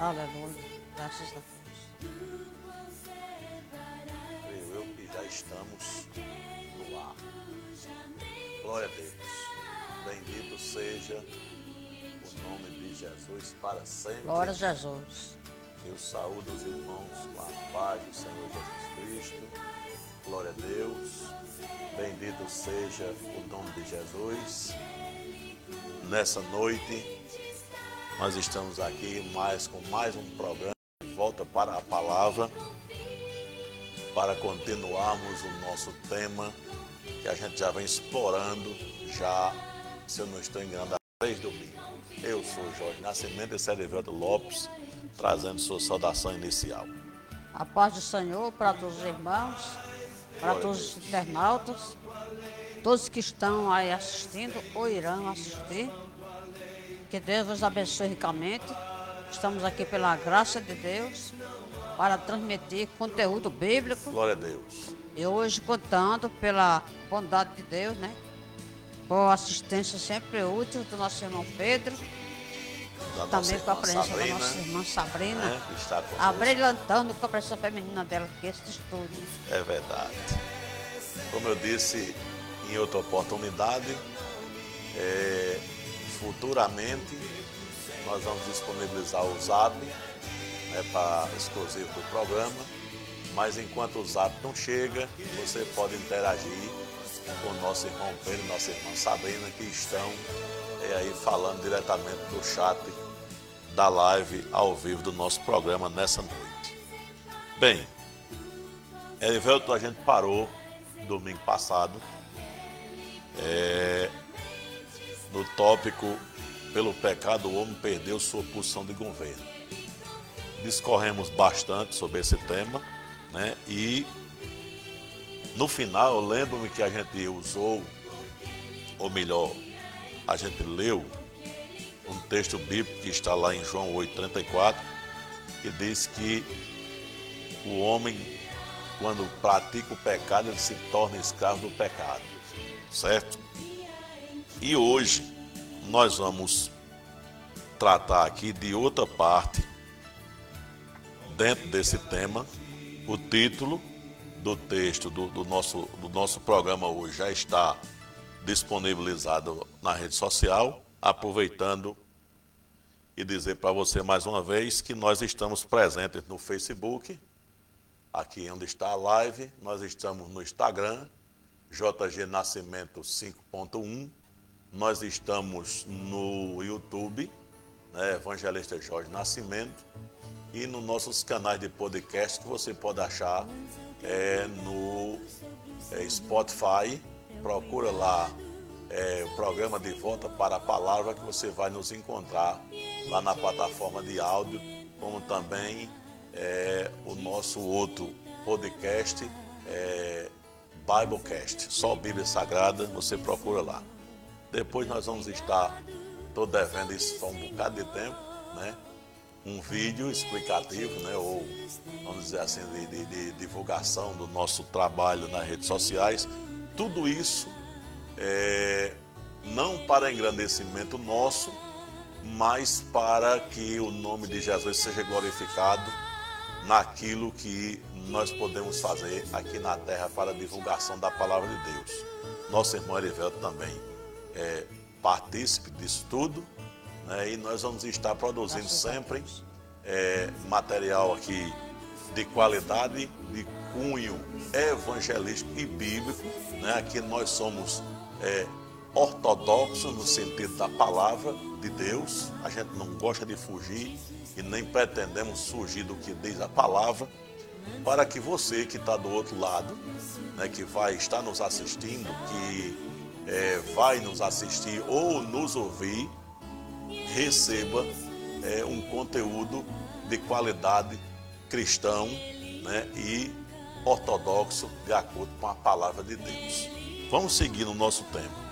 Aleluia. Graças a Deus. Creio eu que já estamos no ar. Glória a Deus. Bendito seja o nome de Jesus para sempre. Glória a Jesus. Eu saúdo os irmãos com a paz do Senhor Jesus Cristo. Glória a Deus. Bendito seja o nome de Jesus. Nessa noite, nós estamos aqui mais com mais um programa de volta para a palavra para continuarmos o nosso tema que a gente já vem explorando já, se eu não estou enganado, há três domingos. Eu sou Jorge Nascimento e Cerivelto Lopes, trazendo sua saudação inicial. A paz do Senhor para todos os irmãos, para Glória todos os internautas, todos que estão aí assistindo ou irão assistir. Que Deus os abençoe ricamente. Estamos aqui pela graça de Deus para transmitir conteúdo bíblico Glória a Deus. e hoje contando pela bondade de Deus, né? Com a assistência sempre útil do nosso irmão Pedro, Da também com a presença Sabrina, da nossa irmã Sabrina. né, está abrilhantando com a presença feminina dela, que é esse estúdio. É verdade. Como eu disse em outra oportunidade, é, futuramente nós vamos disponibilizar o Zap né, para exclusivo do programa, mas enquanto o Zap não chega, você pode interagir com o nosso irmão Pedro e nossa irmã Sabrina, que estão é, aí falando diretamente do chat da live ao vivo do nosso programa nessa noite. Bem, Erivelto, a gente parou domingo passado é, no tópico pelo pecado o homem perdeu sua posição de governo. Discorremos bastante sobre esse tema, né? E no final lembro-me que a gente usou, ou melhor, a gente leu um texto bíblico que está lá em João 8,34, que diz que o homem, quando pratica o pecado, ele se torna escravo do pecado. Certo? E hoje nós vamos tratar aqui de outra parte dentro desse tema. O título do texto do, do nosso, do nosso programa hoje já está disponibilizado na rede social, aproveitando e dizer para você mais uma vez que nós estamos presentes no Facebook, aqui onde está a live, nós estamos no Instagram, JG Nascimento 5.1, nós estamos no YouTube, né, Evangelista Jorge Nascimento, e nos nossos canais de podcast que você pode achar é, no é, Spotify, procura lá é, o programa de volta para a palavra que você vai nos encontrar lá na plataforma de áudio, como também é, o nosso outro podcast, é, Biblecast, só Bíblia Sagrada, você procura lá. Depois nós vamos estar, estou devendo isso há um bocado de tempo, né? Um vídeo explicativo, né? Ou vamos dizer assim, de, de- de divulgação do nosso trabalho nas redes sociais. Tudo isso é, não para engrandecimento nosso, mas para que o nome de Jesus seja glorificado naquilo que nós podemos fazer aqui na terra para a divulgação da palavra de Deus. Nosso irmão Erivelto também é partícipe disso tudo, né? e nós vamos estar produzindo sempre é, material aqui de qualidade, de cunho evangelístico e bíblico. Né? Aqui nós somos é, ortodoxos no sentido da palavra de Deus. A gente não gosta de fugir e nem pretendemos fugir do que diz a palavra. Para que você que está do outro lado, né, que vai estar nos assistindo, que é, vai nos assistir ou nos ouvir, receba é, um conteúdo de qualidade cristão né, e ortodoxo de acordo com a palavra de Deus. Vamos seguir no nosso tema.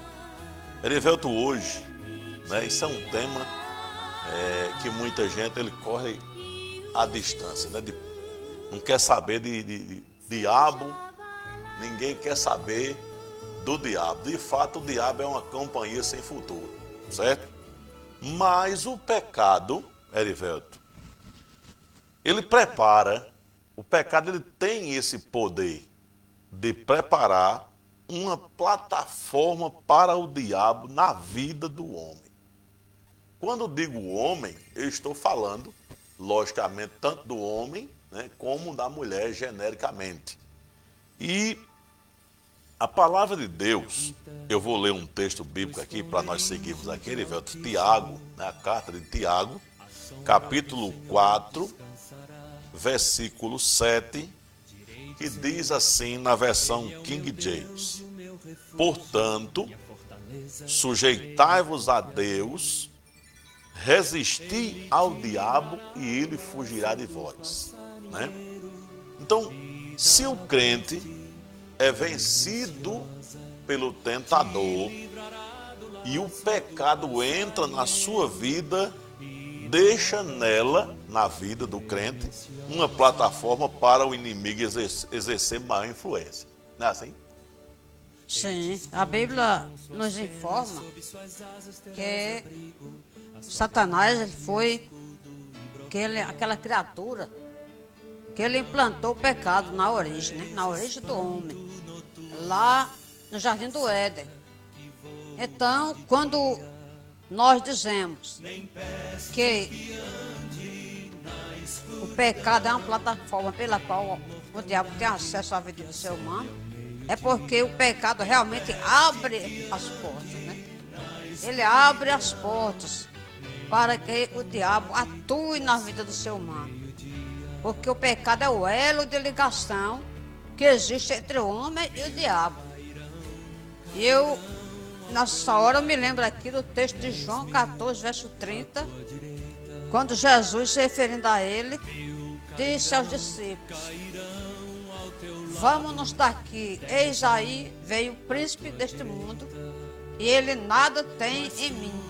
Erivelto, hoje, né, isso é um tema é, que muita gente ele corre à distância, né, de- não quer saber de, de- de diabo, ninguém quer saber do diabo. De fato, o diabo é uma companhia sem futuro, certo? Mas o pecado, Erivelto, ele prepara, o pecado ele tem esse poder de preparar uma plataforma para o diabo na vida do homem. Quando digo homem, eu estou falando, logicamente, tanto do homem né, como da mulher genericamente. E a palavra de Deus, eu vou ler um texto bíblico aqui para nós seguirmos aqui, Erivelto, Tiago, né, a carta de Tiago, capítulo 4, versículo 7, que diz assim na versão King James: Portanto, sujeitai-vos a Deus, resisti ao diabo e ele fugirá de vós. Né? Então, se o crente é vencido pelo tentador e o pecado entra na sua vida, deixa nela, na vida do crente, uma plataforma para o inimigo exercer maior influência. Não é assim? Sim, a Bíblia nos informa que Satanás foi aquele, aquela criatura que ele implantou o pecado na origem, né? na origem do homem, lá no jardim do Éden. Então, quando nós dizemos que o pecado é uma plataforma pela qual o diabo tem acesso à vida do ser humano, é porque o pecado realmente abre as portas, né? Ele abre as portas para que o diabo atue na vida do ser humano. Porque o pecado é o elo de ligação que existe entre o homem e o diabo. E eu Nessa hora eu me lembro aqui do texto de João 14, verso 30, quando Jesus, se referindo a ele, disse aos discípulos: Vamos-nos daqui, eis aí veio o príncipe deste mundo, e ele nada tem em mim.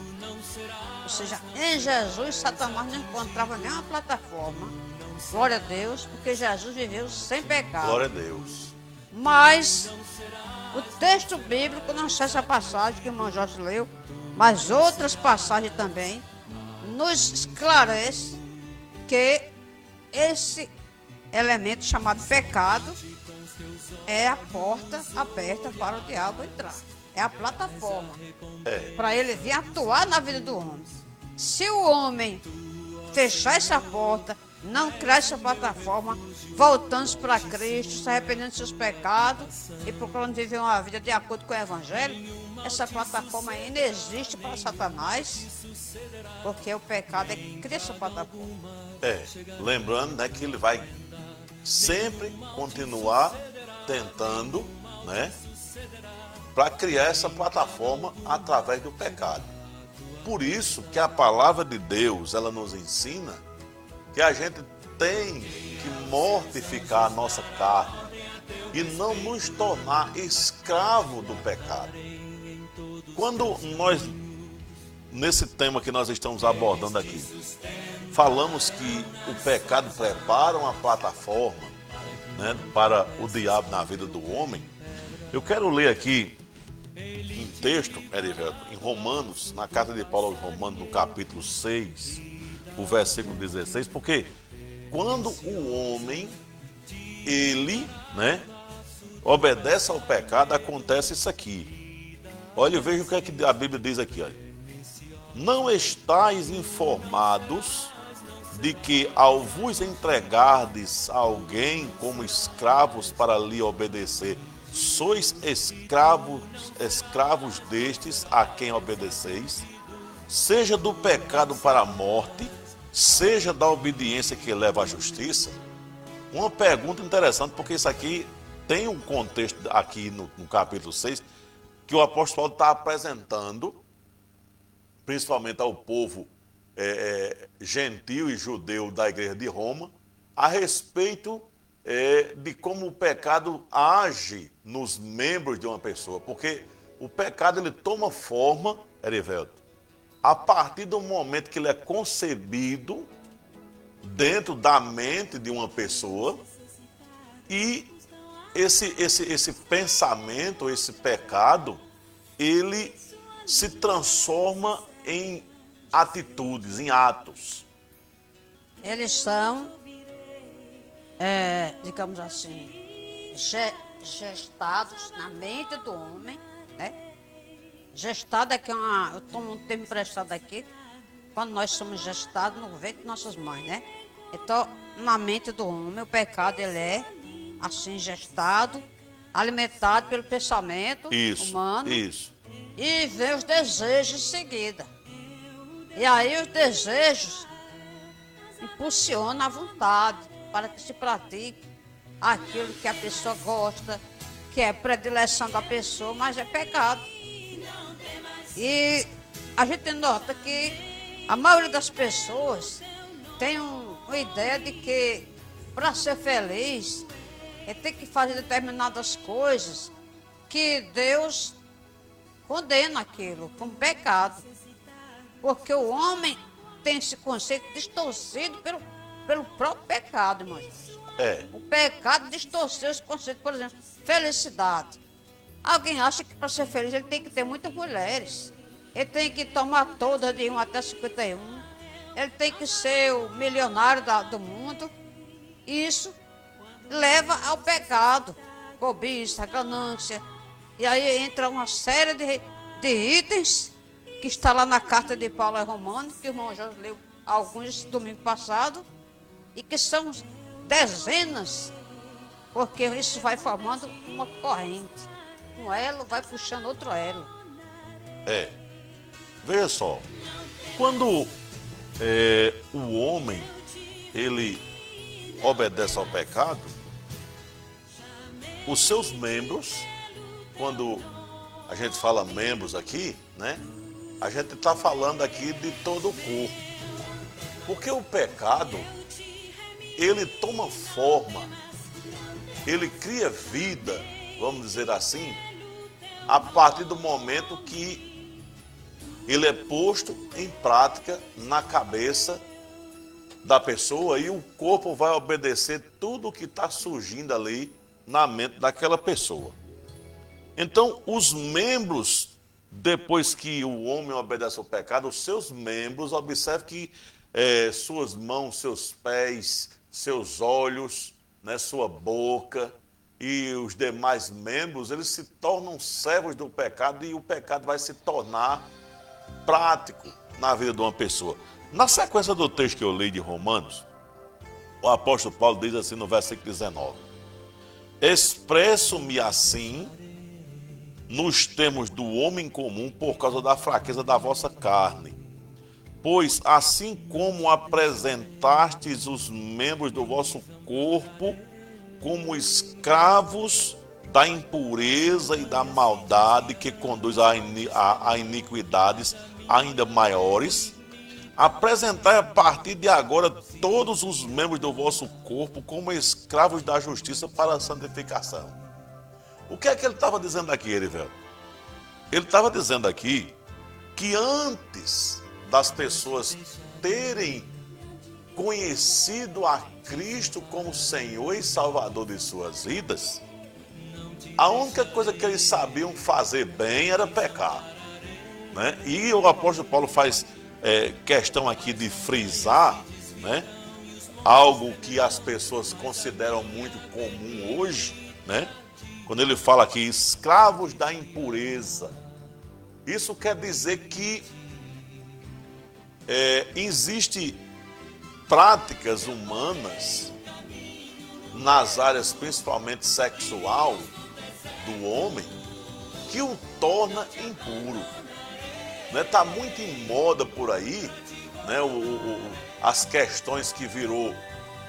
Ou seja, em Jesus, Satanás não encontrava nenhuma plataforma. Glória a Deus, porque Jesus viveu sem pecado. Glória a Deus. Mas o texto bíblico, não sei essa passagem que o irmão Jorge leu, mas outras passagens também, nos esclarece que esse elemento chamado pecado é a porta aberta para o diabo entrar. É a plataforma é. para ele vir atuar na vida do homem. Se o homem fechar essa porta, não cresce a plataforma, voltando para Cristo, se arrependendo de seus pecados e procurando viver uma vida de acordo com o Evangelho, essa plataforma ainda existe para Satanás, porque o pecado é que cria essa plataforma. É, lembrando né, que ele vai sempre continuar tentando, né, para criar essa plataforma através do pecado. Por isso que a palavra de Deus, ela nos ensina que a gente tem que mortificar a nossa carne e não nos tornar escravo do pecado. Quando nós, nesse tema que nós estamos abordando aqui, falamos que o pecado prepara uma plataforma né, para o diabo na vida do homem, eu quero ler aqui um texto, Erivelto, em Romanos, na carta de Paulo aos Romanos, no capítulo 6, o versículo 16, porque quando o homem, ele, né, obedece ao pecado, acontece isso aqui. Olha, veja o que, é que a Bíblia diz aqui. Olha. Não estáis informados de que ao vos entregardes a alguém como escravos para lhe obedecer, sois escravos, escravos destes a quem obedeceis, seja do pecado para a morte, seja da obediência que leva à justiça? Uma pergunta interessante, porque isso aqui tem um contexto aqui no, no capítulo 6, que o apóstolo Paulo está apresentando, principalmente ao povo é, é, gentil e judeu da igreja de Roma, a respeito é, de como o pecado age nos membros de uma pessoa. Porque o pecado ele toma forma, Erivelto, a partir do momento que ele é concebido dentro da mente de uma pessoa e esse, esse, esse pensamento, esse pecado, ele se transforma em atitudes, em atos. Eles são é, digamos assim, gestados na mente do homem, né? Gestado é que é uma, eu tomo um termo emprestado aqui, quando nós somos gestados no ventre de nossas mães, né? Então, na mente do homem, o pecado ele é assim gestado, alimentado pelo pensamento isso, humano. Isso. E vem os desejos em seguida. E aí os desejos impulsionam a vontade para que se pratique aquilo que a pessoa gosta, que é predileção da pessoa, mas é pecado. E a gente nota que a maioria das pessoas tem um, uma ideia de que para ser feliz é ter que fazer determinadas coisas que Deus condena aquilo como pecado. Porque o homem tem esse conceito distorcido pelo, pelo próprio pecado, irmãos. É. O pecado distorceu esse conceito, por exemplo, felicidade. Alguém acha que para ser feliz ele tem que ter muitas mulheres. Ele tem que tomar todas de 1 até 51. Ele tem que ser o milionário da, do mundo. Isso leva ao pecado, cobiça, ganância. E aí entra uma série de, de itens que está lá na carta de Paulo Romano, que o irmão já leu alguns domingo passado, e que são dezenas, porque isso vai formando uma corrente. Um elo vai puxando outro elo. É. Veja só, quando é, o homem ele obedece ao pecado, os seus membros, quando a gente fala membros aqui, né? A gente está falando aqui de todo o corpo. Porque o pecado, ele toma forma, ele cria vida, vamos dizer assim, a partir do momento que ele é posto em prática na cabeça da pessoa e o corpo vai obedecer tudo o que está surgindo ali na mente daquela pessoa. Então, os membros, depois que o homem obedece ao pecado, os seus membros, observe que é, suas mãos, seus pés, seus olhos, né, sua boca e os demais membros, eles se tornam servos do pecado e o pecado vai se tornar prático na vida de uma pessoa. Na sequência do texto que eu li de Romanos, o apóstolo Paulo diz assim no versículo 19: Expresso-me assim nos termos do homem comum por causa da fraqueza da vossa carne Pois assim como apresentastes os membros do vosso corpo como escravos da impureza e da maldade que conduz a, iniquidades ainda maiores, apresentai a partir de agora todos os membros do vosso corpo como escravos da justiça para a santificação. O que é que ele estava dizendo aqui, Erivel? Ele estava dizendo aqui que antes das pessoas terem conhecido a Cristo como Senhor e Salvador de suas vidas, a única coisa que eles sabiam fazer bem era pecar. Né? E o apóstolo Paulo faz é, questão aqui de frisar né? algo que as pessoas consideram muito comum hoje, né? quando ele fala aqui, escravos da impureza. Isso quer dizer que é, existe práticas humanas nas áreas principalmente sexual do homem que o torna impuro. Né? muito em moda por aí né? O, o, as questões que virou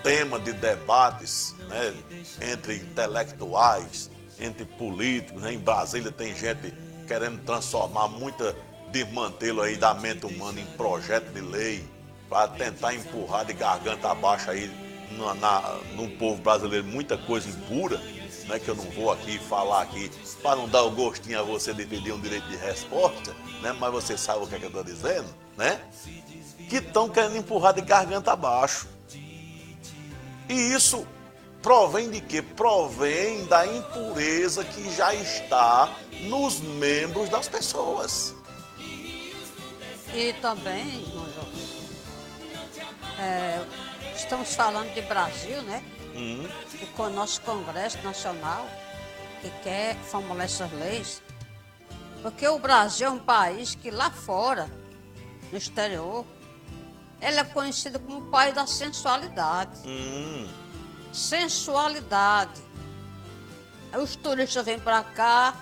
tema de debates né? entre intelectuais, entre políticos. Né? Em Brasília tem gente querendo transformar muita desmantelo aí da mente humana em projeto de lei para tentar empurrar de garganta abaixo aí na, na, no povo brasileiro muita coisa impura, né, que eu não vou aqui falar aqui para não dar o gostinho a você de pedir um direito de resposta, né, mas você sabe o que, é que eu estou dizendo, né? Que estão querendo empurrar de garganta abaixo. E isso provém de quê? Provém da impureza que já está nos membros das pessoas. E também, irmão João, é, estamos falando de Brasil, né? Hum, E com o nosso Congresso Nacional, que quer formular essas leis. Porque o Brasil é um país que lá fora, no exterior, ele é conhecido como o país da sensualidade. hum, Sensualidade. Aí os turistas vêm para cá,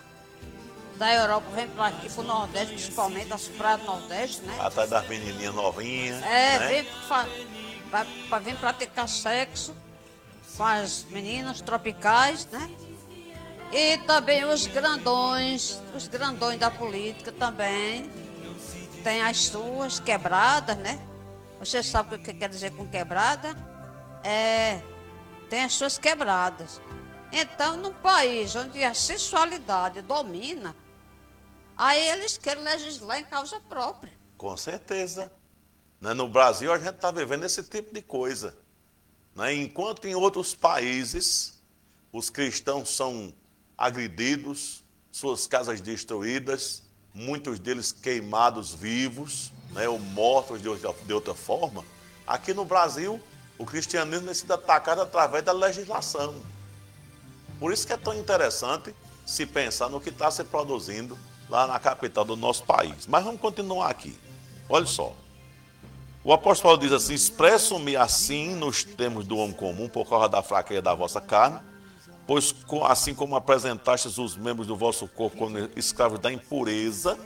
da Europa vêm para aqui, para o Nordeste, principalmente, as praias do Nordeste, né? atrás das menininhas novinhas. É, né? vem pra, pra vir praticar sexo com as meninas tropicais, né? E também os grandões, os grandões da política também. Tem as suas quebradas, né? Você sabe o que quer dizer com quebrada? É, tem as suas quebradas. Então, num país onde a sensualidade domina, aí eles querem legislar em causa própria. Com certeza. Né, No Brasil, a gente está vivendo esse tipo de coisa. né? Enquanto em outros países, os cristãos são agredidos, suas casas destruídas, muitos deles queimados vivos, né? ou mortos de outra, de outra forma, aqui no Brasil, o cristianismo tem sido atacado através da legislação. Por isso que é tão interessante se pensar no que está se produzindo lá na capital do nosso país. Mas vamos continuar aqui. Olha só. O apóstolo Paulo diz assim: Expresso-me assim nos termos do homem comum, por causa da fraqueza da vossa carne, pois assim como apresentastes os membros do vosso corpo como escravos da impureza,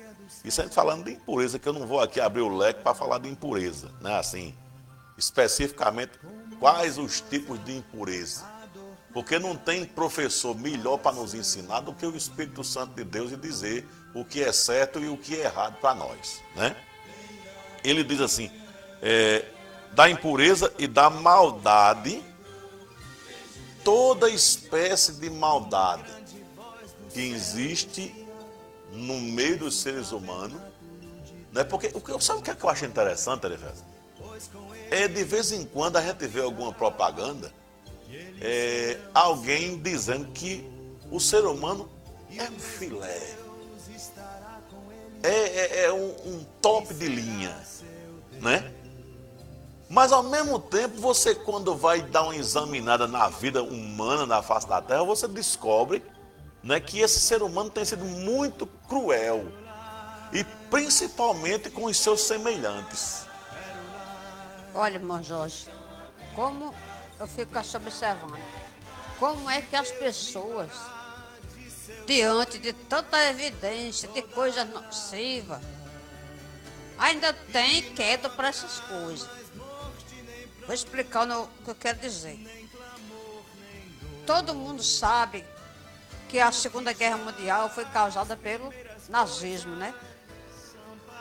isso a gente falando de impureza, que eu não vou aqui abrir o leque para falar de impureza, né? Assim, especificamente, quais os tipos de impureza. Porque não tem professor melhor para nos ensinar do que o Espírito Santo de Deus e dizer o que é certo e o que é errado para nós, né? Ele diz assim, é, da impureza e da maldade, toda espécie de maldade que existe no meio dos seres humanos, né? Porque sabe o que, é que eu acho interessante, Elivelto? É de vez em quando a gente vê alguma propaganda, é, alguém dizendo que o ser humano é um filé, é, é- é um, um top de linha, né? Mas ao mesmo tempo, você quando vai dar uma examinada na vida humana, na face da Terra, você descobre né, que esse ser humano tem sido muito cruel. E principalmente com os seus semelhantes. Olha, irmão Jorge, como eu fico observando, como é que as pessoas, diante de tanta evidência de coisas nocivas, ainda tem queda para essas coisas. Vou explicar o que eu quero dizer. Todo mundo sabe que a Segunda Guerra Mundial foi causada pelo nazismo, né?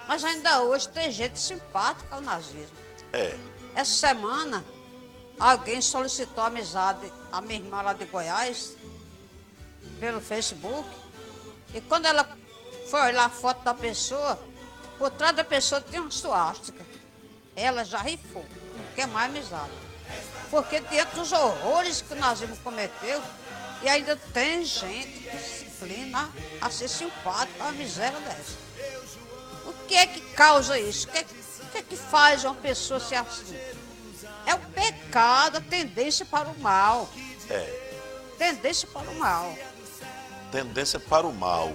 Mas ainda hoje tem gente simpática ao nazismo. É, Essa semana, alguém solicitou amizade à minha irmã lá de Goiás, pelo Facebook. E quando ela foi olhar a foto da pessoa, por trás da pessoa tinha uma suástica. Ela já rifou, não quer mais amizade. Porque diante dos horrores que o nazismo cometeu, e ainda tem gente que se inclina a ser simpática a uma miséria dessa. O que é que causa isso? O que é que, o que, é que faz uma pessoa ser assim? É o pecado, a tendência para o mal. é. Tendência para o mal. Tendência para o mal.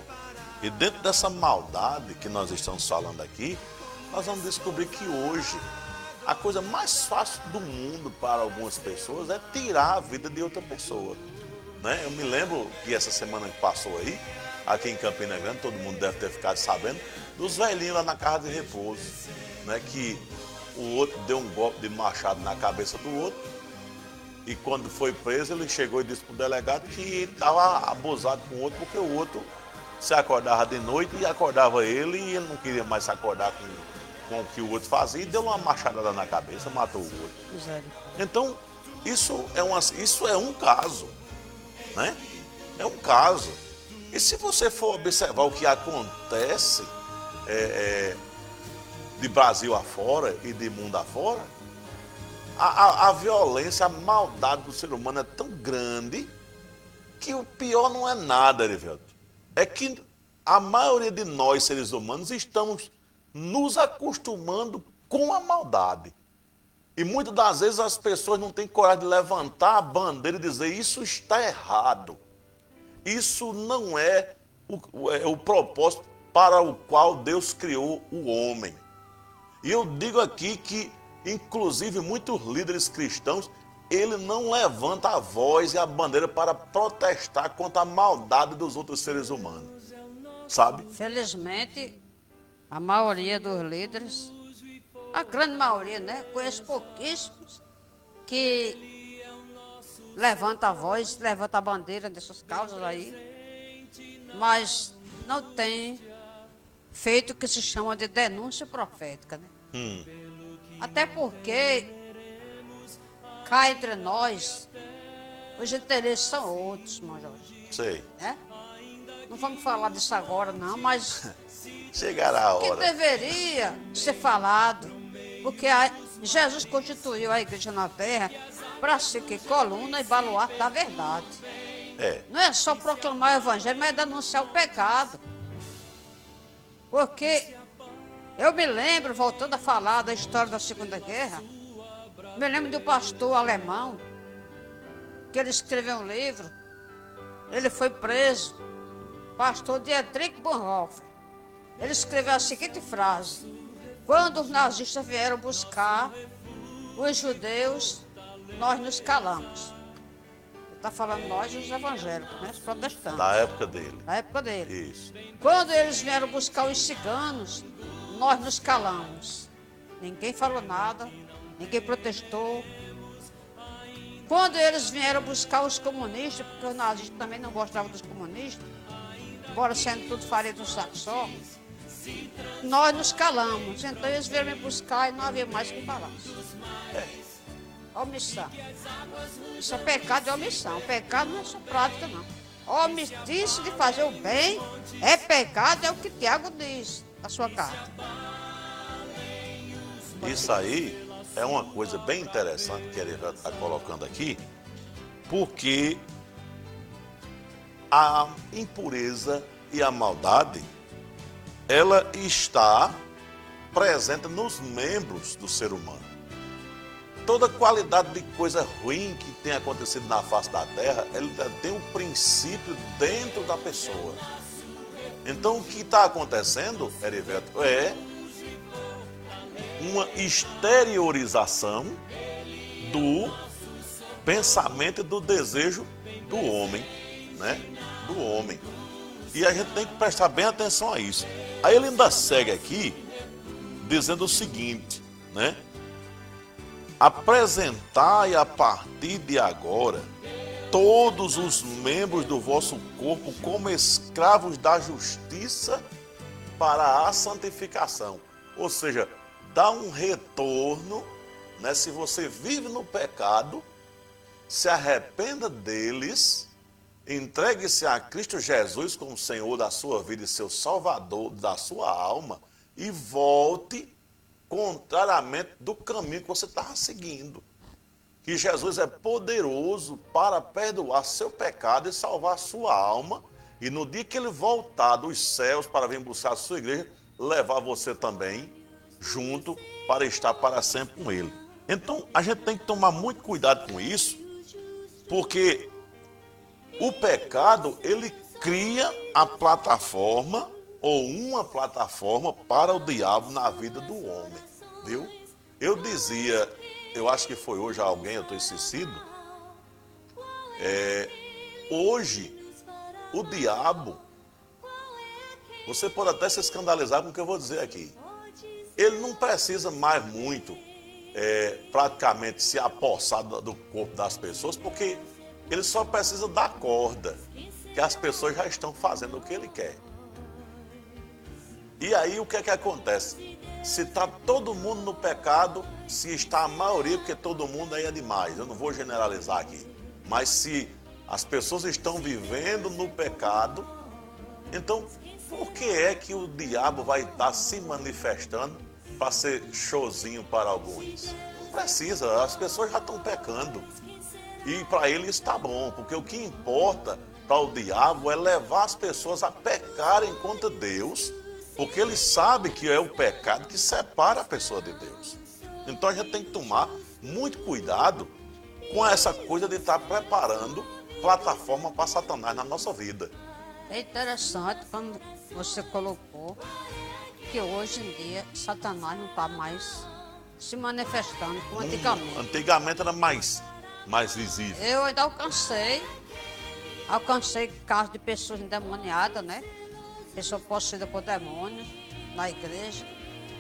E dentro dessa maldade que nós estamos falando aqui, nós vamos descobrir que hoje a coisa mais fácil do mundo para algumas pessoas é tirar a vida de outra pessoa. Né? Eu me lembro que essa semana que passou aí, aqui em Campina Grande, todo mundo deve ter ficado sabendo, dos velhinhos lá na casa de repouso, né? que o outro deu um golpe de machado na cabeça do outro, e quando foi preso, ele chegou e disse para o delegado que estava abusado com o outro, porque o outro se acordava de noite e acordava ele e ele não queria mais se acordar com, com o que o outro fazia e deu uma machadada na cabeça, matou o outro. Então, isso é, uma, isso é um caso, né? É um caso. E se você for observar o que acontece é, é, de Brasil afora e de mundo afora, a, a, a violência, a maldade do ser humano é tão grande que o pior não é nada, Erivelto. É que a maioria de nós, seres humanos, estamos nos acostumando com a maldade. E muitas das vezes as pessoas não têm coragem de levantar a bandeira e dizer isso está errado. Isso não é o, é o propósito para o qual Deus criou o homem. E eu digo aqui que, inclusive, muitos líderes cristãos, ele não levanta a voz e a bandeira para protestar contra a maldade dos outros seres humanos. Sabe? Felizmente, a maioria dos líderes, a grande maioria, né? Conheço pouquíssimos que levanta a voz, levanta a bandeira dessas causas aí, mas não tem feito o que se chama de denúncia profética, né? Hum. Até porque cá entre nós, os interesses são outros, Major. Sei. Né? Não vamos falar disso agora, não, mas. Chegará a hora. Que deveria ser falado, porque a, Jesus constituiu a igreja na terra para ser que coluna e baluarte da verdade. É. Não é só proclamar o evangelho, mas é denunciar o pecado. Porque eu me lembro, voltando a falar da história da Segunda Guerra, me lembro do pastor alemão, que ele escreveu um livro. Ele foi preso. Pastor Dietrich Bonhoeffer. Ele escreveu a seguinte frase: Quando os nazistas vieram buscar os judeus, nós nos calamos. Está falando nós, os evangélicos, né? os protestantes. Da época dele. Da época dele. Isso. Quando eles vieram buscar os ciganos, nós nos calamos. Ninguém falou nada, ninguém protestou. Quando eles vieram buscar os comunistas, porque os nazistas também não gostavam dos comunistas, embora sendo tudo farinha do saco só, nós nos calamos. Então eles vieram me buscar e não havia mais que falar. Omissão. Isso é pecado de omissão. Pecado não é só prática, não. Omitir-se de fazer o bem é pecado, é o que Tiago diz na sua carta. Isso aí é uma coisa bem interessante que ele está colocando aqui, porque a impureza e a maldade, ela está presente nos membros do ser humano. Toda qualidade de coisa ruim que tem acontecido na face da terra, ela tem um princípio dentro da pessoa. Então, o que está acontecendo, Heriberto, é uma exteriorização do pensamento e do desejo do homem, né? Do homem. E a gente tem que prestar bem atenção a isso. Aí ele ainda segue aqui dizendo o seguinte, né? Apresentai a partir de agora todos os membros do vosso corpo como escravos da justiça para a santificação. Ou seja, dá um retorno, né? Se você vive no pecado, se arrependa deles, entregue-se a Cristo Jesus como Senhor da sua vida e seu Salvador da sua alma e volte contrariamente do caminho que você estava seguindo. Que Jesus é poderoso para perdoar seu pecado e salvar sua alma. E no dia que ele voltar dos céus para vir buscar a sua igreja, levar você também junto para estar para sempre com Ele. Então a gente tem que tomar muito cuidado com isso, porque o pecado ele cria a plataforma ou uma plataforma para o diabo na vida do homem, viu? Eu dizia, eu acho que foi hoje alguém, eu estou esquecido, é, hoje o diabo, você pode até se escandalizar com o que eu vou dizer aqui, ele não precisa mais muito é, praticamente se apossar do, corpo das pessoas, porque ele só precisa dar corda, que as pessoas já estão fazendo o que ele quer. E aí o que é que acontece? Se está todo mundo no pecado, se está a maioria, porque todo mundo aí é demais, eu não vou generalizar aqui. Mas se as pessoas estão vivendo no pecado, então por que é que o diabo vai estar se manifestando para ser showzinho para alguns. Não precisa, as pessoas já estão pecando. E para ele está bom, porque o que importa para o diabo é levar as pessoas a pecarem contra Deus, porque ele sabe que é o pecado que separa a pessoa de Deus. Então a gente tem que tomar muito cuidado com essa coisa de estar preparando plataforma para Satanás na nossa vida. É interessante quando você colocou que hoje em dia Satanás não está mais se manifestando como antigamente. Antigamente era mais, mais visível. Eu ainda alcancei, alcancei casos de pessoas endemoniadas, né? Pessoa possuída por demônios na igreja,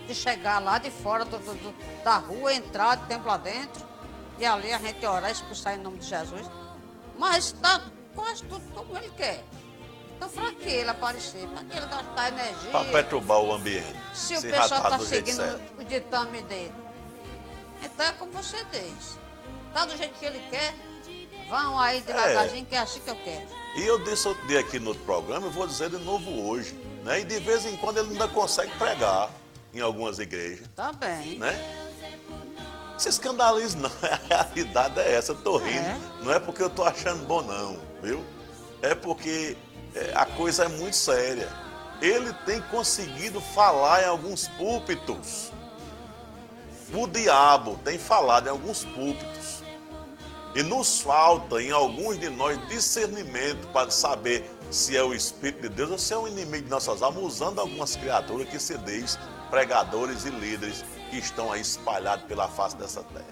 de chegar lá de fora do, do, da rua, entrar de templo lá dentro, e ali a gente orar e expulsar em nome de Jesus. Mas está quase tudo como ele quer. Então, para que ele aparecer? Para que ele gastar energia? Para perturbar o ambiente. Se, se o pessoal está seguindo o ditame dele. Então é como você diz. Está do jeito que ele quer, vão aí devagarzinho, é. que é assim que eu quero. E eu disse outro dia aqui no outro programa, eu vou dizer de novo hoje. Né? E de vez em quando ele ainda consegue pregar em algumas igrejas. Também. Né? Se escandalize, não. A realidade é essa. Eu tô rindo. É. Não é porque eu tô achando bom, não, viu? É porque é, a coisa é muito séria. Ele tem conseguido falar em alguns púlpitos. O diabo tem falado em alguns púlpitos. E nos falta em alguns de nós discernimento para saber se é o Espírito de Deus ou se é o inimigo de nossas almas, usando algumas criaturas que se diz pregadores e líderes que estão aí espalhados pela face dessa terra.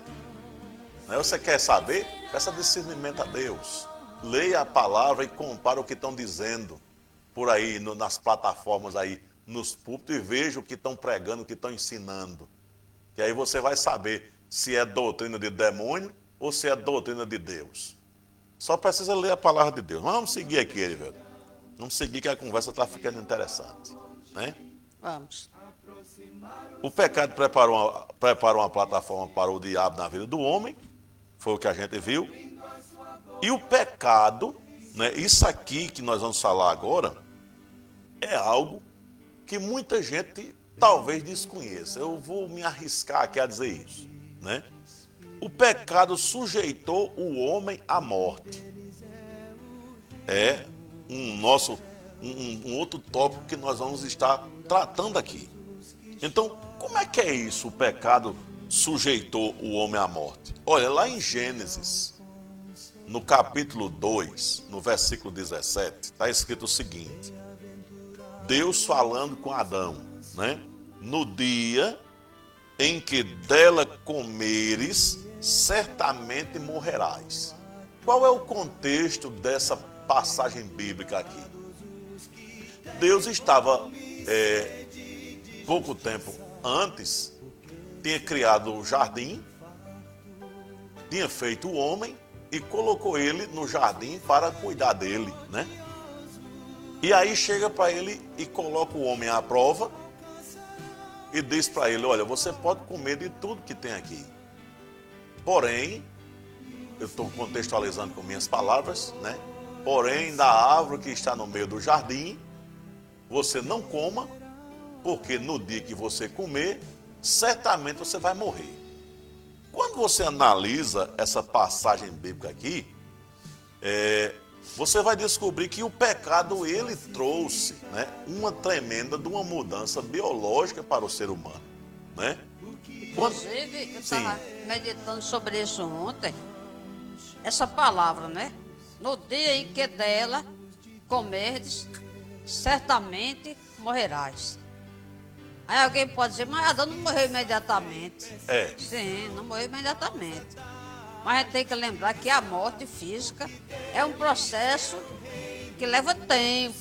Né? Você quer saber? Peça discernimento a Deus. Leia a palavra e compara o que estão dizendo por aí nas plataformas aí, nos púlpitos e veja o que estão pregando, o que estão ensinando. Que aí você vai saber se é doutrina de demônio ou se é doutrina de Deus. Só precisa ler a palavra de Deus. Vamos seguir aqui, Erivelto. Vamos seguir que a conversa está ficando interessante. Né? Vamos. O pecado preparou uma, preparou uma plataforma para o diabo na vida do homem, foi o que a gente viu. E o pecado, né, isso aqui que nós vamos falar agora, é algo que muita gente talvez desconheça. Eu vou me arriscar aqui a dizer isso. Né? O pecado sujeitou o homem à morte. É um nosso um, um outro tópico que nós vamos estar tratando aqui. Então, como é que é isso? O pecado sujeitou o homem à morte. Olha, lá em Gênesis, no capítulo 2, no versículo 17, está escrito o seguinte: Deus falando com Adão, né? No dia em que dela comeres, certamente morrerás. Qual é o contexto dessa passagem bíblica aqui? Deus estava é, pouco tempo antes, tinha criado o jardim, tinha feito o homem e colocou ele no jardim para cuidar dele, né? E aí chega para ele e coloca o homem à prova e diz para ele: Olha, você pode comer de tudo que tem aqui. Porém, eu estou contextualizando com minhas palavras, né? Porém, da árvore que está no meio do jardim, você não coma, porque no dia que você comer, certamente você vai morrer. Quando você analisa essa passagem bíblica aqui, é, você vai descobrir que o pecado ele trouxe né, uma tremenda de uma mudança biológica para o ser humano. Né? Inclusive, eu estava meditando sobre isso ontem. Essa palavra, né? No dia em que dela comerdes, certamente morrerás. Aí alguém pode dizer, mas Adão não morreu imediatamente. É. Sim, não morreu imediatamente. Mas a gente tem que lembrar que a morte física é um processo que leva tempo.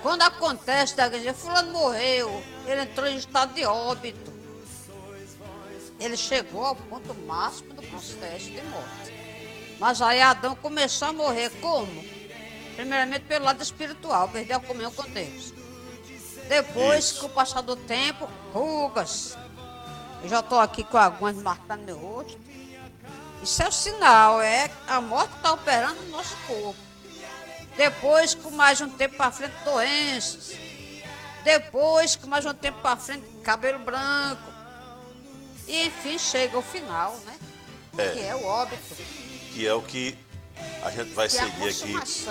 Quando acontece, alguém diz, fulano morreu, ele entrou em estado de óbito. Ele chegou ao ponto máximo do processo de morte. Mas aí Adão começou a morrer como? Primeiramente pelo lado espiritual, perdeu a comunhão com Deus. Depois, Isso. com o passar do tempo, rugas. Eu já estou aqui com algumas marcando meu rosto. Isso é o sinal, é a morte está operando no nosso corpo. Depois, com mais um tempo para frente, doenças. Depois, com mais um tempo para frente, cabelo branco. E enfim, chega o final, né? É. Que é o óbito. Que é o que a gente vai que seguir é a aqui.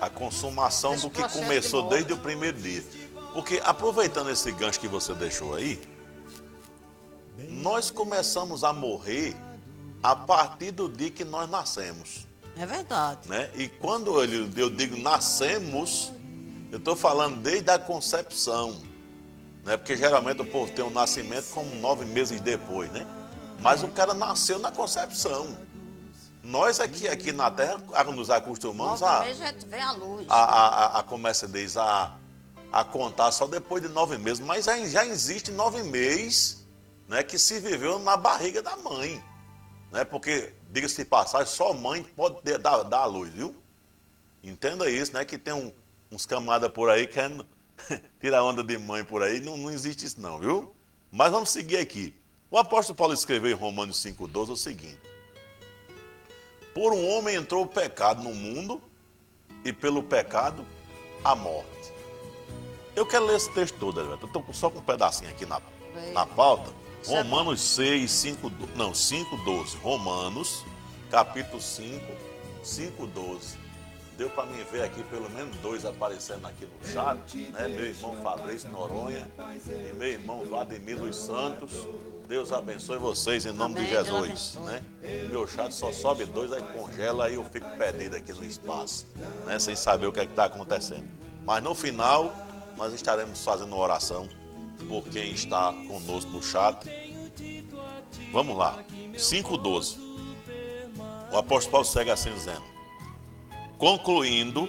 A consumação do que começou de desde o primeiro dia. Porque aproveitando esse gancho que você deixou aí, nós começamos a morrer a partir do dia que nós nascemos. É verdade. Né? E quando eu, eu digo nascemos, eu estou falando desde a concepção. Né? Porque geralmente o povo tem um nascimento como nove meses depois, né? Mas o cara nasceu na concepção. Nós aqui, aqui na Terra nos acostumamos a, a a a, como é que se diz, a, a contar só depois de nove meses. Mas já, já existe nove meses né, que se viveu na barriga da mãe. Né? Porque, diga-se de passagem, só mãe pode dar, dar a luz, viu? Entenda isso, né? Que tem um- uns camaradas por aí querendo tirar onda de mãe por aí. Não, não existe isso não, viu? Mas vamos seguir aqui. O apóstolo Paulo escreveu em Romanos 5,12 o seguinte. Por um homem entrou o pecado no mundo e pelo pecado a morte. Eu quero ler esse texto todo, Alberto. Eu estou só com um pedacinho aqui na, na pauta. É Romanos 6, 5, do- não, 5, 12. Romanos, capítulo 5, 5, 12. Deu para mim ver aqui pelo menos dois aparecendo aqui no chat, né? Meu irmão Fabrício Noronha e meu irmão Vladimir dos Santos. Deus abençoe vocês em nome Amém, de Jesus, né? Meu chat só sobe dois, aí congela, aí eu fico perdido aqui no espaço, né? Sem saber o que é está acontecendo. Mas no final, nós estaremos fazendo uma oração por quem está conosco no chat. Vamos lá. 5,12. O apóstolo Paulo segue assim dizendo: Concluindo,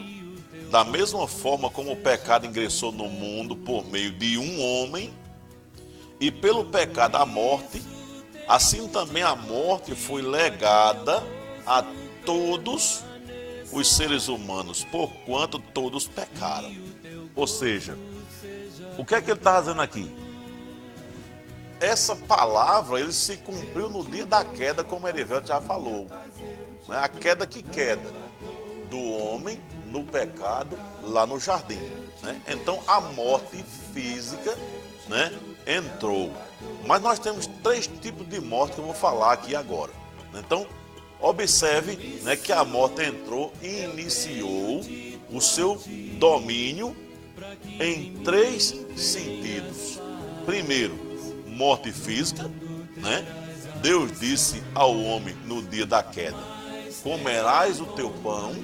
da mesma forma como o pecado ingressou no mundo por meio de um homem, e pelo pecado a morte, assim também a morte foi legada a todos os seres humanos, porquanto todos pecaram. Ou seja, o que é que ele está fazendo aqui? Essa palavra ele se cumpriu no dia da queda, como Erivelto já falou. Né? A queda que queda do homem no pecado lá no jardim. né? Então a morte física né, entrou. Mas nós temos três tipos de morte que eu vou falar aqui agora. Então, observe né, que a morte entrou e iniciou o seu domínio em três sentidos. Primeiro, morte física, né? Deus disse ao homem no dia da queda: Comerás o teu pão,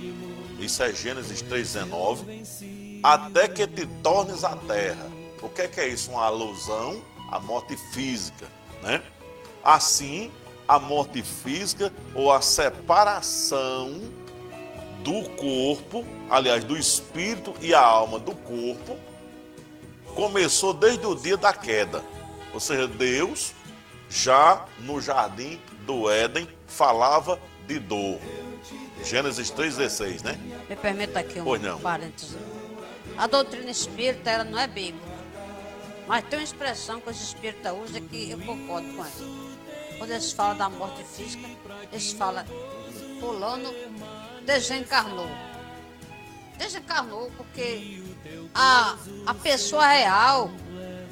isso é Gênesis 3,19, até que te tornes a terra. O que é, que é isso? Uma alusão à morte física, né? Assim, a morte física ou a separação do corpo, aliás, do espírito e a alma do corpo, começou desde o dia da queda. Ou seja, Deus já no jardim do Éden falava de dor. Gênesis 3,16, né? Me permita aqui um Pois não. parêntese. A doutrina espírita, ela não é bíblica. Mas tem uma expressão que os espíritas usam que eu concordo com ela. Quando eles falam da morte física, eles falam, fulano desencarnou. Desencarnou porque a, a pessoa real,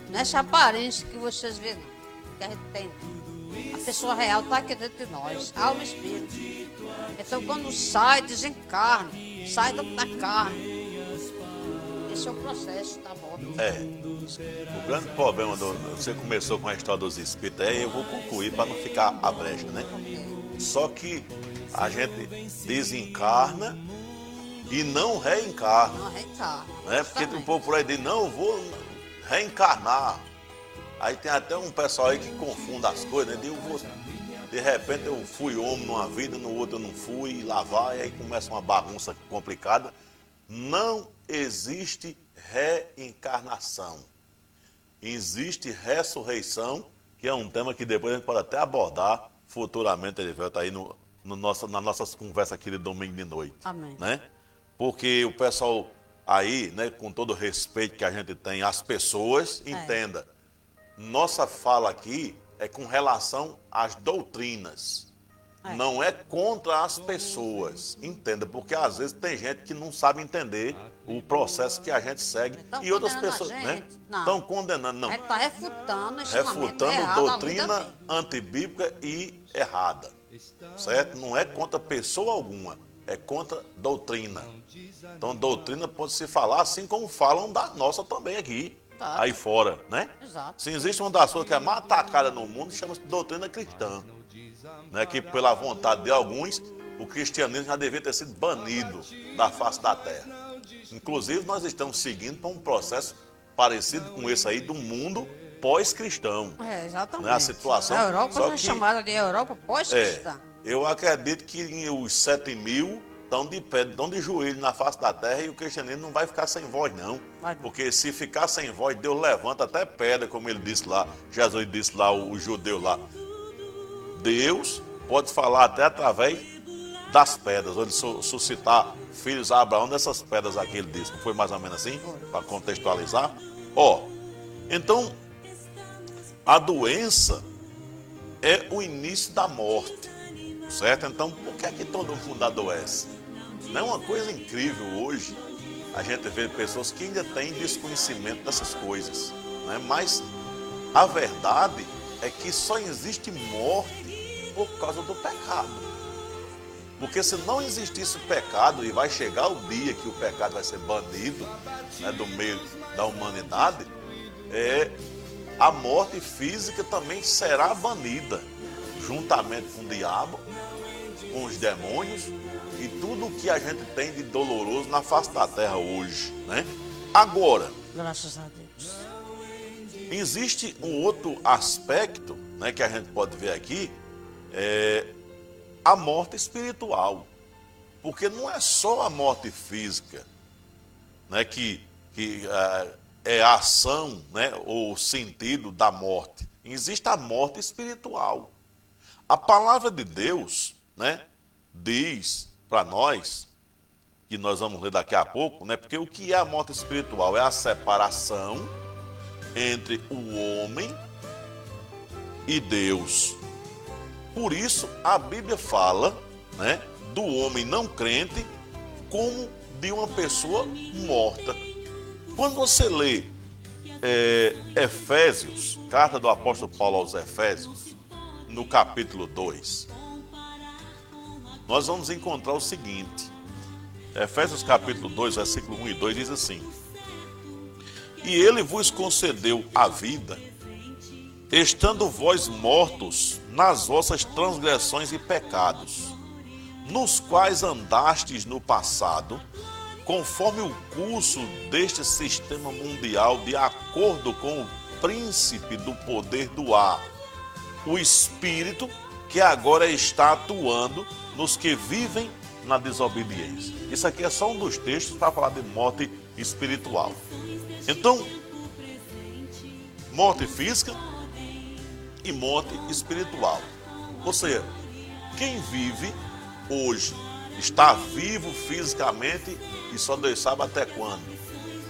nessa aparência que vocês vêem, que a gente tem, a pessoa real está aqui dentro de nós, alma e espírito. Então quando sai, desencarna, sai da carne. Esse é o processo da morte. É. O grande problema do. Você começou com a história dos espíritos, é, eu vou concluir para não ficar a brecha, né? Só que a gente desencarna e não reencarna. Não reencarna. né? Porque tem um povo por aí diz, não, eu vou reencarnar. Aí tem até um pessoal aí que confunde as coisas, né? Eu vou- de repente eu fui homem numa vida, no outro eu não fui, e lá vai, aí começa uma bagunça complicada. Não existe reencarnação. Existe ressurreição, que é um tema que depois a gente pode até abordar futuramente, ele vai estar aí no, no nossa, nas nossas conversas aqui de domingo de noite Amém. né? Porque o pessoal aí, né, com todo o respeito que a gente tem às pessoas, entenda. Nossa fala aqui é com relação às doutrinas. É. Não é contra as pessoas. Entenda, porque às vezes tem gente que não sabe entender o processo que a gente segue Tão e outras pessoas, né? Estão condenando, não está refutando esse refutando errado, doutrina antibíblica e errada. Certo? Não é contra pessoa alguma, é contra doutrina. Então, doutrina pode se falar assim como falam da nossa também aqui. Tá. aí fora, né? Exato. Se existe uma das coisas que é mais atacada no mundo, chama-se doutrina cristã. Né? Que pela vontade de alguns, o cristianismo já devia ter sido banido da face da terra. Inclusive, nós estamos seguindo para um processo parecido com esse aí do mundo pós-cristão. É, exatamente. Né? A situação. A Europa só é que, chamada de Europa pós-cristã. É, eu acredito que os 7 mil estão de pé, estão de joelho na face da terra e o cristianismo não vai ficar sem voz, não. Porque se ficar sem voz, Deus levanta até pedra, como ele disse lá, Jesus disse lá, o, o judeu lá. Deus pode falar até através das pedras, ou ele suscitar filhos a Abraão dessas pedras aqui, ele disse. Não foi mais ou menos assim? Para contextualizar. Ó, então, a doença é o início da morte, certo? Então, por que é que todo mundo adoece? Não é uma coisa incrível hoje a gente vê pessoas que ainda têm desconhecimento dessas coisas, né? mas a verdade é que só existe morte por causa do pecado. Porque se não existisse o pecado, e vai chegar o dia que o pecado vai ser banido né, do meio da humanidade, é, a morte física também será banida, juntamente com o diabo, com os demônios e tudo o que a gente tem de doloroso na face da terra hoje. Né? Agora, graças a Deus. Existe um outro aspecto né, que a gente pode ver aqui, é, a morte espiritual. Porque não é só a morte física né, que, que é, é a ação né, ou o sentido da morte. Existe a morte espiritual. A palavra de Deus né, diz para nós, que nós vamos ler daqui a pouco, né, porque o que é a morte espiritual? É a separação entre o homem e Deus. Por isso, a Bíblia fala né, do homem não crente como de uma pessoa morta. Quando você lê é, Efésios, carta do apóstolo Paulo aos Efésios, no capítulo 2, nós vamos encontrar o seguinte. Efésios capítulo 2, versículo 1 e 2 diz assim: E ele vos concedeu a vida estando vós mortos nas vossas transgressões e pecados, nos quais andastes no passado, conforme o curso deste sistema mundial, de acordo com o príncipe do poder do ar, o espírito que agora está atuando nos que vivem na desobediência. Isso aqui é só um dos textos para falar de morte espiritual. Então, morte física, e morte espiritual. Ou seja, quem vive hoje está vivo fisicamente e só Deus sabe até quando.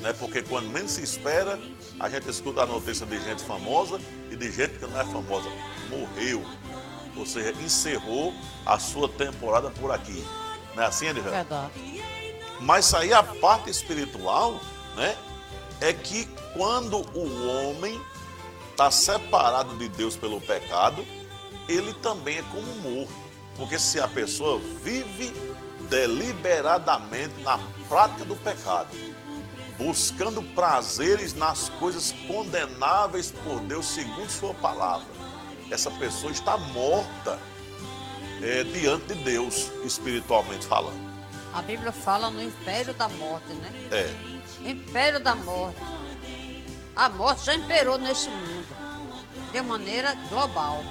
Né? Porque quando menos se espera, a gente escuta a notícia de gente famosa e de gente que não é famosa. Morreu. Ou seja, encerrou a sua temporada por aqui. Não é assim, Edgar? Verdade. Mas aí a parte espiritual, né? É que quando o homem está separado de Deus pelo pecado, ele também é como morto. Porque se a pessoa vive deliberadamente na prática do pecado, buscando prazeres nas coisas condenáveis por Deus segundo sua palavra, essa pessoa está morta é, diante de Deus, espiritualmente falando. A Bíblia fala no império da morte, né? É. Império da morte. A morte já imperou nesse mundo de maneira global.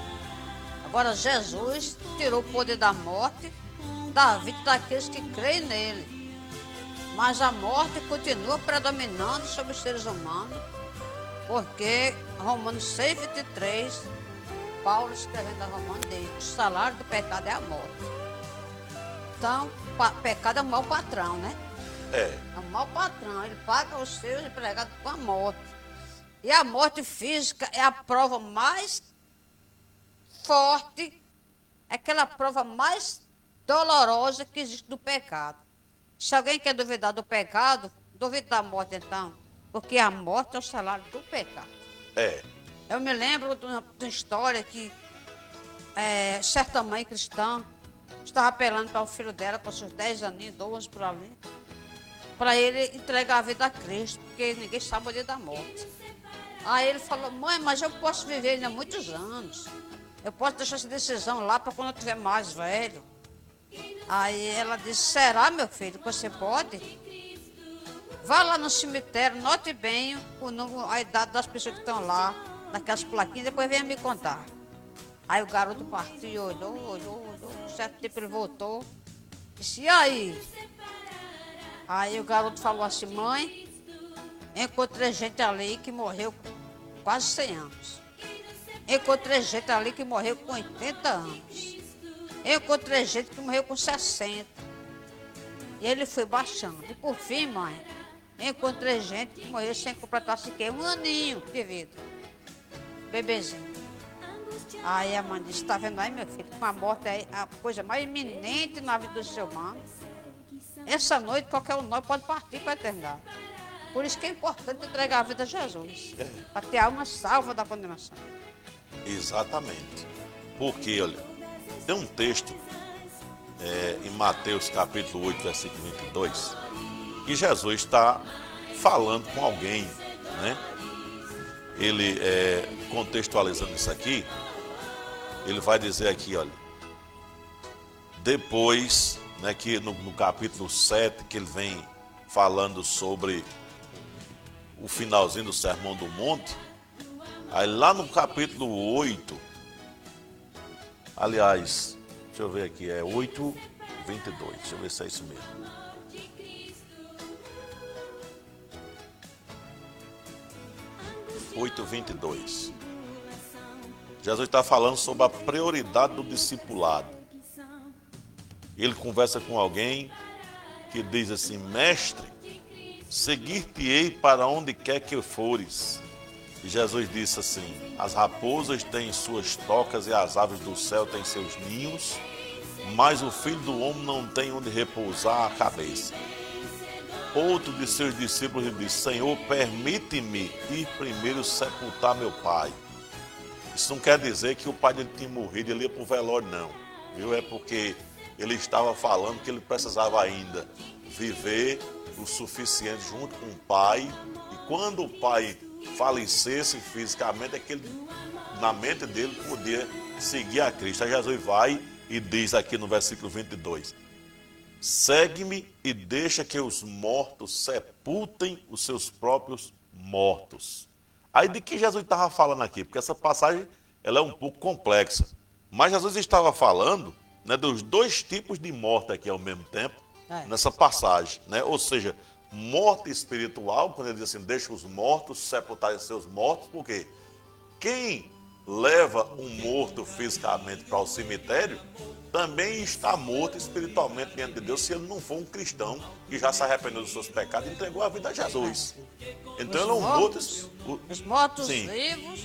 Agora, Jesus tirou o poder da morte da vida daqueles que creem nele. Mas a morte continua predominando sobre os seres humanos, porque Romanos 6, 23, Paulo escrevendo a Romanos diz: o salário do pecado é a morte. Então, pecado é o mau patrão, né? É. É o mau patrão, ele paga os seus empregados com a morte. E a morte física é a prova mais forte, é aquela prova mais dolorosa que existe do pecado. Se alguém quer duvidar do pecado, duvida da morte então. Porque a morte é o salário do pecado. É. Eu me lembro de uma, de uma história que é, certa mãe cristã estava apelando para o filho dela, com seus 10 aninhos, 12 por ali, para ele entregar a vida a Cristo, porque ninguém sabe o dia da morte. Aí ele falou, mãe, mas eu posso viver ainda muitos anos. Eu posso deixar essa decisão lá para quando eu estiver mais velho. Aí ela disse, será, meu filho, que você pode? Vá lá no cemitério, note bem o a idade das pessoas que estão lá, naquelas plaquinhas, depois venha me contar. Aí o garoto partiu, olhou, olhou, olhou, um certo tempo ele voltou, disse, e aí? Aí o garoto falou assim, mãe, encontrei gente ali que morreu com quase 100 anos. Encontrei gente ali que morreu com 80 anos. Encontrei gente que morreu com 60. E ele foi baixando. E por fim, mãe, encontrei gente que morreu sem completar sequer um aninho de vida. Bebezinho. Aí a mãe disse, está vendo aí, meu filho, uma morte é a coisa mais iminente na vida do ser humano. Essa noite qualquer um nós pode partir para a eternidade. Por isso que é importante entregar a vida a Jesus. Para ter alma salva da condenação. Exatamente. Porque, olha, tem um texto é, em Mateus capítulo 8, versículo 22, que Jesus está falando com alguém, né? Ele, é, contextualizando isso aqui, ele vai dizer aqui, olha, depois, né, que no, no capítulo 7, que ele vem falando sobre o finalzinho do Sermão do Monte, Aí lá no capítulo 8, aliás, deixa eu ver aqui, é 8, 22, deixa eu ver se é isso mesmo. Oito, vinte e dois. Jesus está falando sobre a prioridade do discipulado. Ele conversa com alguém que diz assim: Mestre, seguir-te-ei para onde quer que fores. E Jesus disse assim: As raposas têm suas tocas e as aves do céu têm seus ninhos, mas o filho do homem não tem onde repousar a cabeça. Outro de seus discípulos lhe disse: Senhor, permite-me ir primeiro sepultar meu pai. Isso não quer dizer que o pai dele tinha morrido ele ia para o velório, não. Viu? É porque ele estava falando que ele precisava ainda viver o suficiente junto com o pai. E quando o pai falecesse fisicamente, é que ele, na mente dele, podia seguir a Cristo. Aí Jesus vai e diz aqui no versículo 22: Segue-me e deixa que os mortos sepultem os seus próprios mortos. Aí de que Jesus estava falando aqui? Porque essa passagem ela é um pouco complexa. Mas Jesus estava falando né, dos dois tipos de morte aqui ao mesmo tempo, é. nessa passagem. Né? Ou seja, morte espiritual, quando ele diz assim, deixa os mortos sepultarem seus mortos, porque quem leva um morto fisicamente para o cemitério também está morto espiritualmente diante de Deus se ele não for um cristão que já se arrependeu dos seus pecados e entregou a vida a Jesus. Então os ele é um morto. Os mortos sim. vivos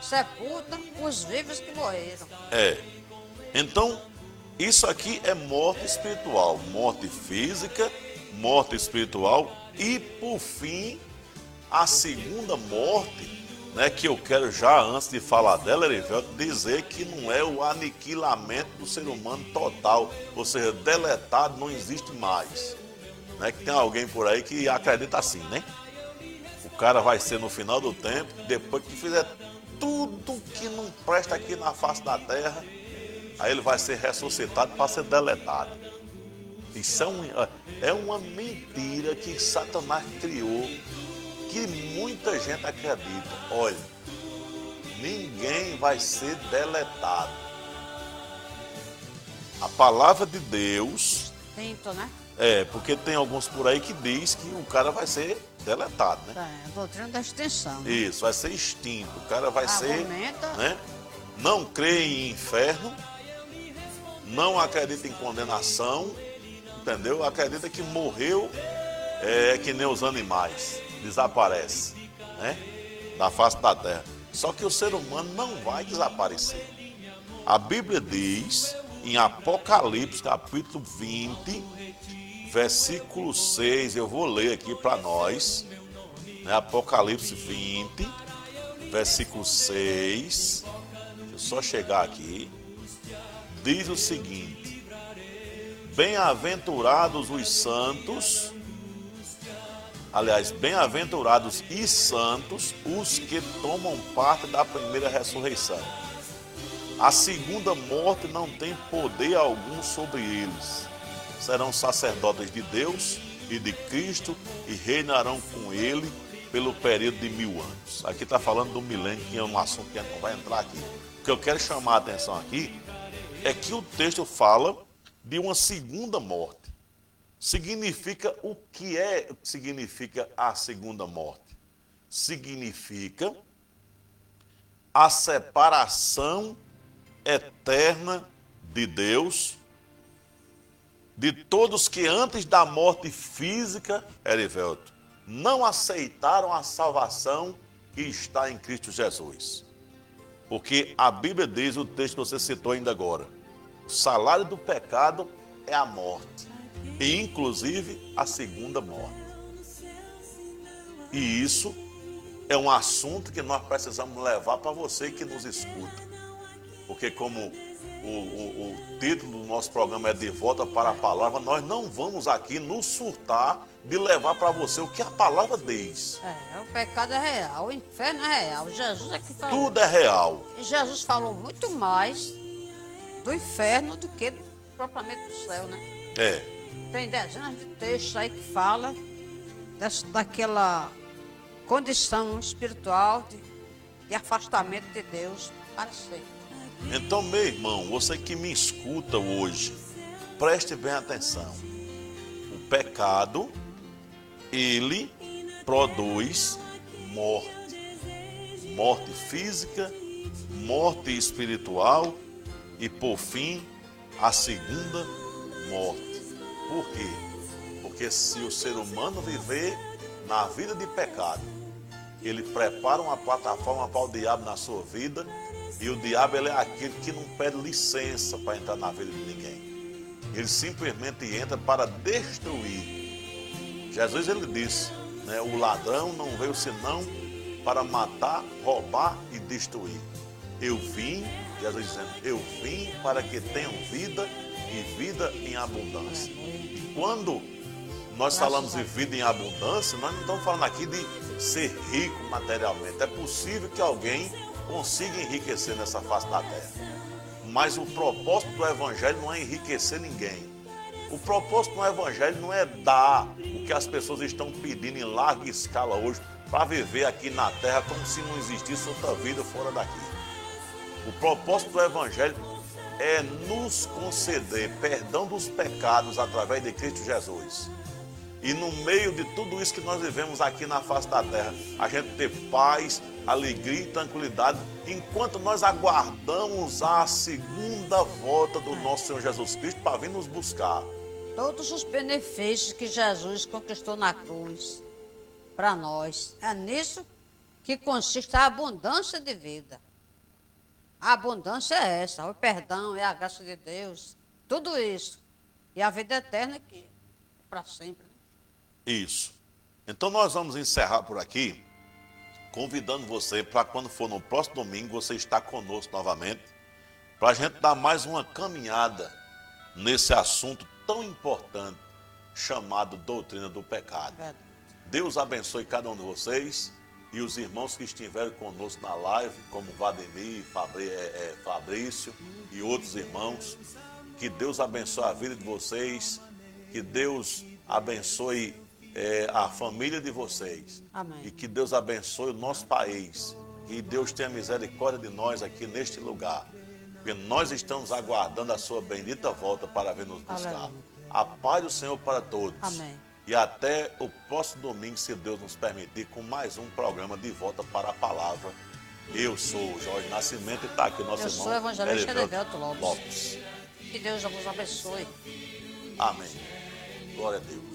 sepultam os vivos que morreram. É. Então, isso aqui é morte espiritual, morte física morte espiritual e, por fim, a segunda morte, né, que eu quero já, antes de falar dela, Erivelto, dizer que não é o aniquilamento do ser humano total, ou seja, deletado não existe mais. Né, que tem alguém por aí que acredita assim, né? O cara vai ser no final do tempo, depois que fizer tudo que não presta aqui na face da terra, aí ele vai ser ressuscitado para ser deletado. Isso é, um, é uma mentira que Satanás criou, que muita gente acredita. Olha, ninguém vai ser deletado. A palavra de Deus. Tento, né? É, porque tem alguns por aí que diz que o cara vai ser deletado, né? É, doutrina da extinção. Né? Isso, vai ser extinto. O cara vai Argumenta. ser. Né? Não crê em inferno, não acredita em condenação entendeu? Acredita que morreu é que nem os animais, desaparece, né? Da face da terra. Só que o ser humano não vai desaparecer. A Bíblia diz em Apocalipse, capítulo 20, versículo 6, eu vou ler aqui para nós, né? Apocalipse 20, versículo 6. Deixa eu só chegar aqui. Diz o seguinte: Bem-aventurados os santos, Aliás, bem-aventurados e santos os que tomam parte da primeira ressurreição. A segunda morte não tem poder algum sobre eles. Serão sacerdotes de Deus e de Cristo e reinarão com ele pelo período de mil anos. Aqui está falando do milênio, que é um assunto que não vai entrar aqui. O que eu quero chamar a atenção aqui é que o texto fala de uma segunda morte. Significa o que é significa a segunda morte? Significa a separação eterna de Deus de todos que antes da morte física, Erivelto, não aceitaram a salvação que está em Cristo Jesus. Porque a Bíblia diz, o texto que você citou ainda agora, o salário do pecado é a morte, e inclusive a segunda morte. E isso é um assunto que nós precisamos levar para você que nos escuta. Porque como o, o, o, título do nosso programa é De Volta para a Palavra, nós não vamos aqui nos surtar de levar para você o que a palavra diz. É, o pecado é real, o inferno é real. Jesus é que falou. Tudo é real. Jesus falou muito mais do inferno do que propriamente do céu, né? É. Tem dezenas de textos aí que fala dessa, daquela condição espiritual de, de afastamento de Deus para sempre. Então, meu irmão, você que me escuta hoje, preste bem atenção. O pecado, ele produz morte. Morte física, morte espiritual e, por fim, a segunda morte. Por quê? Porque se o ser humano viver na vida de pecado, ele prepara uma plataforma para o diabo na sua vida e o diabo é aquele que não pede licença para entrar na vida de ninguém. Ele simplesmente entra para destruir. Jesus ele disse, né, o ladrão não veio senão para matar, roubar e destruir. Eu vim, Jesus dizendo, eu vim para que tenham vida e vida em abundância. E quando nós falamos de vida em abundância, nós não estamos falando aqui de ser rico materialmente. É possível que alguém consiga enriquecer nessa face da terra. Mas o propósito do Evangelho não é enriquecer ninguém. O propósito do Evangelho não é dar o que as pessoas estão pedindo em larga escala hoje para viver aqui na terra como se não existisse outra vida fora daqui. O propósito do Evangelho é nos conceder perdão dos pecados através de Cristo Jesus. E no meio de tudo isso que nós vivemos aqui na face da terra, a gente ter paz, alegria e tranquilidade enquanto nós aguardamos a segunda volta do nosso Senhor Jesus Cristo para vir nos buscar. Todos os benefícios que Jesus conquistou na cruz para nós. É nisso que consiste a abundância de vida. A abundância é essa, o perdão, é a graça de Deus, tudo isso. E a vida eterna que é para sempre. Isso. Então nós vamos encerrar por aqui convidando você para quando for no próximo domingo você estar conosco novamente, para a gente dar mais uma caminhada nesse assunto tão importante chamado doutrina do pecado. Deus abençoe cada um de vocês e os irmãos que estiveram conosco na live, como Vademir, é, é, Fabrício e outros irmãos. Que Deus abençoe a vida de vocês, que Deus abençoe é, a família de vocês. Amém. E que Deus abençoe o nosso país. Que Deus tenha misericórdia de nós aqui neste lugar. Porque nós estamos aguardando a sua bendita volta para vir nos buscar. Aleluia. A paz do Senhor para todos. Amém. E até o próximo domingo, se Deus nos permitir, com mais um programa de volta para a palavra. Eu sou o Jorge Nascimento e está aqui nosso Eu irmão. Eu sou o evangelista Edevelto Lopes. Lopes. Que Deus vos abençoe. Amém. Glória a Deus.